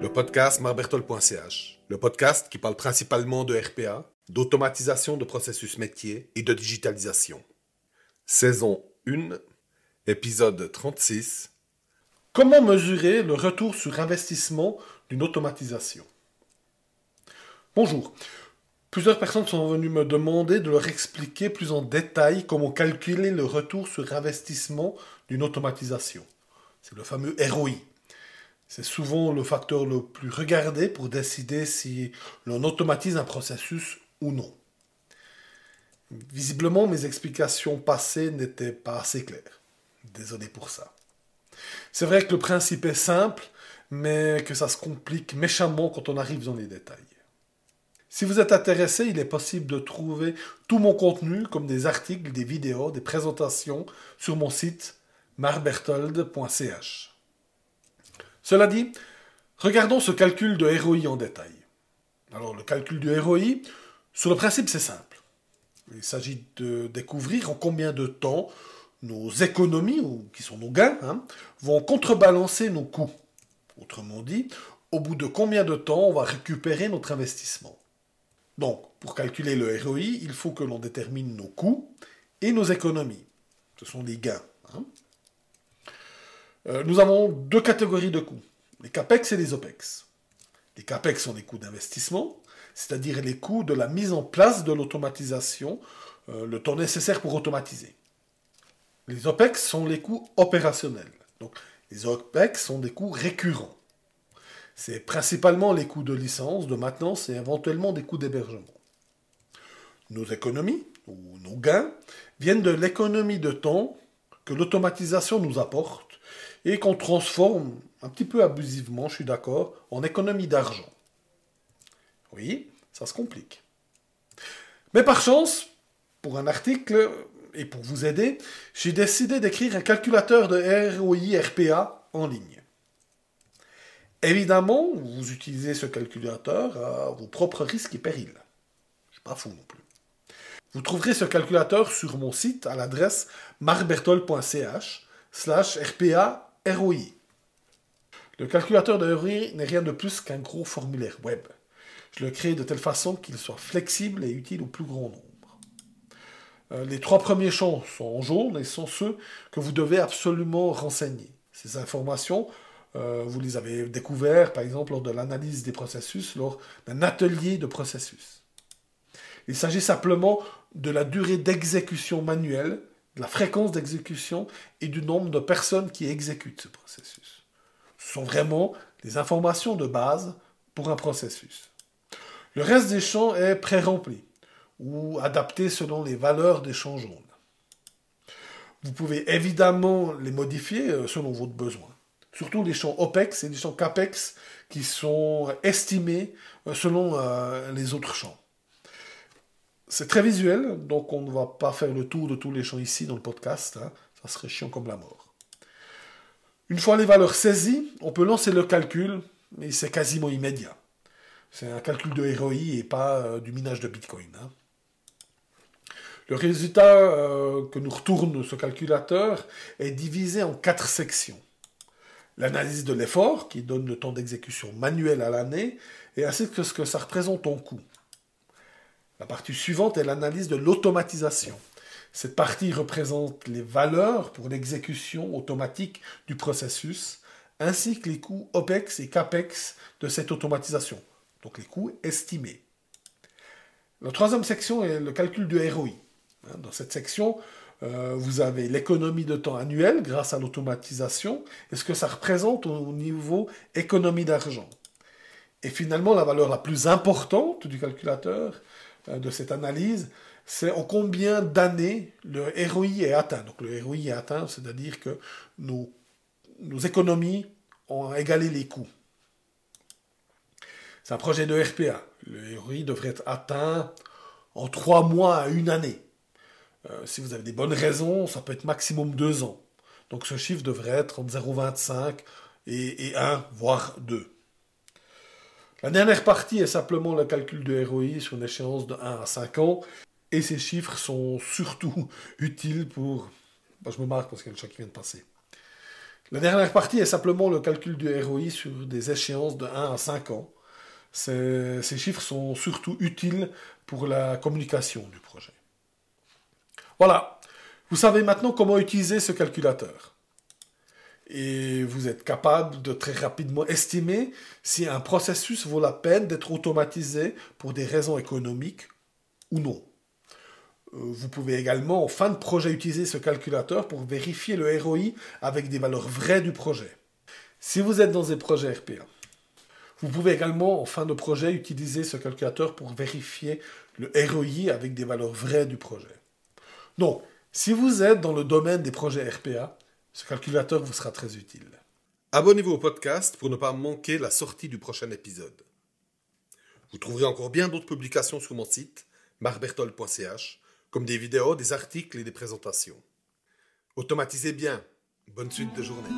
Le podcast marbertol.ch, le podcast qui parle principalement de RPA, d'automatisation de processus métier et de digitalisation. Saison 1, épisode 36. Comment mesurer le retour sur investissement d'une automatisation? Bonjour. Plusieurs personnes sont venues me demander de leur expliquer plus en détail comment calculer le retour sur investissement d'une automatisation. C'est le fameux ROI. C'est souvent le facteur le plus regardé pour décider si l'on automatise un processus ou non. Visiblement, mes explications passées n'étaient pas assez claires. Désolé pour ça. C'est vrai que le principe est simple, mais que ça se complique méchamment quand on arrive dans les détails. Si vous êtes intéressé, il est possible de trouver tout mon contenu, comme des articles, des vidéos, des présentations, sur mon site marbertold.ch. Cela dit, regardons ce calcul de ROI en détail. Alors, le calcul du ROI, sur le principe, c'est simple. Il s'agit de découvrir en combien de temps nos économies, ou qui sont nos gains, hein, vont contrebalancer nos coûts. Autrement dit, au bout de combien de temps on va récupérer notre investissement. Donc, pour calculer le ROI, il faut que l'on détermine nos coûts et nos économies. Ce sont les gains. Hein. Euh, nous avons deux catégories de coûts, les CAPEX et les OPEX. Les CAPEX sont des coûts d'investissement, c'est-à-dire les coûts de la mise en place de l'automatisation, euh, le temps nécessaire pour automatiser. Les OPEX sont les coûts opérationnels. Donc, les OPEX sont des coûts récurrents. C'est principalement les coûts de licence, de maintenance et éventuellement des coûts d'hébergement. Nos économies, ou nos gains, viennent de l'économie de temps que l'automatisation nous apporte et qu'on transforme un petit peu abusivement, je suis d'accord, en économie d'argent. Oui, ça se complique. Mais par chance, pour un article et pour vous aider, j'ai décidé d'écrire un calculateur de ROI RPA en ligne. Évidemment, vous utilisez ce calculateur à vos propres risques et périls. Je suis pas fou non plus. Vous trouverez ce calculateur sur mon site à l'adresse marbertol.ch slash RPA ROI. Le calculateur de ROI n'est rien de plus qu'un gros formulaire web. Je le crée de telle façon qu'il soit flexible et utile au plus grand nombre. Euh, les trois premiers champs sont en jaune et sont ceux que vous devez absolument renseigner. Ces informations, euh, vous les avez découvertes par exemple lors de l'analyse des processus, lors d'un atelier de processus. Il s'agit simplement de la durée d'exécution manuelle la fréquence d'exécution et du nombre de personnes qui exécutent ce processus. Ce sont vraiment les informations de base pour un processus. Le reste des champs est pré-rempli ou adapté selon les valeurs des champs jaunes. Vous pouvez évidemment les modifier euh, selon votre besoin. Surtout les champs OPEX et les champs CAPEX qui sont estimés euh, selon euh, les autres champs. C'est très visuel, donc on ne va pas faire le tour de tous les champs ici dans le podcast. Hein. Ça serait chiant comme la mort. Une fois les valeurs saisies, on peut lancer le calcul, mais c'est quasiment immédiat. C'est un calcul de ROI et pas euh, du minage de Bitcoin. Hein. Le résultat que nous retourne ce calculateur est divisé en quatre sections. L'analyse de l'effort, qui donne le temps d'exécution manuel à l'année, et ainsi que ce que ça représente en coût. La partie suivante est l'analyse de l'automatisation. Cette partie représente les valeurs pour l'exécution automatique du processus, ainsi que les coûts OPEX et CAPEX de cette automatisation, donc les coûts estimés. La troisième section est le calcul du ROI. Hein, dans cette section, euh, vous avez l'économie de temps annuelle grâce à l'automatisation et ce que ça représente au niveau économie d'argent? Et finalement, la valeur la plus importante du calculateur, euh, de cette analyse, c'est en combien d'années le ROI est atteint. Donc le ROI est atteint, c'est-à-dire que nos, nos économies ont égalé les coûts. C'est un projet de RPA. Le ROI devrait être atteint en trois mois à une année. Euh, si vous avez des bonnes raisons, ça peut être maximum deux ans. Donc ce chiffre devrait être entre 0,25 et, et 1, voire 2. La dernière partie est simplement le calcul de ROI sur une échéance de 1 à 5 ans. Et ces chiffres sont surtout utiles pour... je me marque parce qu'il y a le chat qui vient de passer. La dernière partie est simplement le calcul du ROI sur des échéances de 1 à 5 ans. Ces chiffres sont surtout utiles pour la communication du projet. Voilà, vous savez maintenant comment utiliser ce calculateur. Et vous êtes capable de très rapidement estimer si un processus vaut la peine d'être automatisé pour des raisons économiques ou non. Euh, vous pouvez également, en fin de projet, utiliser ce calculateur pour vérifier le ROI avec des valeurs vraies du projet. Si vous êtes dans des projets RPA, vous pouvez également, en fin de projet, utiliser ce calculateur pour vérifier le ROI avec des valeurs vraies du projet. Donc, si vous êtes dans le domaine des projets RPA, ce calculateur vous sera très utile. Abonnez-vous au podcast pour ne pas manquer la sortie du prochain épisode. Vous trouverez encore bien d'autres publications sur mon site, marbertol.ch, comme des vidéos, des articles et des présentations. Automatisez bien. Bonne suite de journée.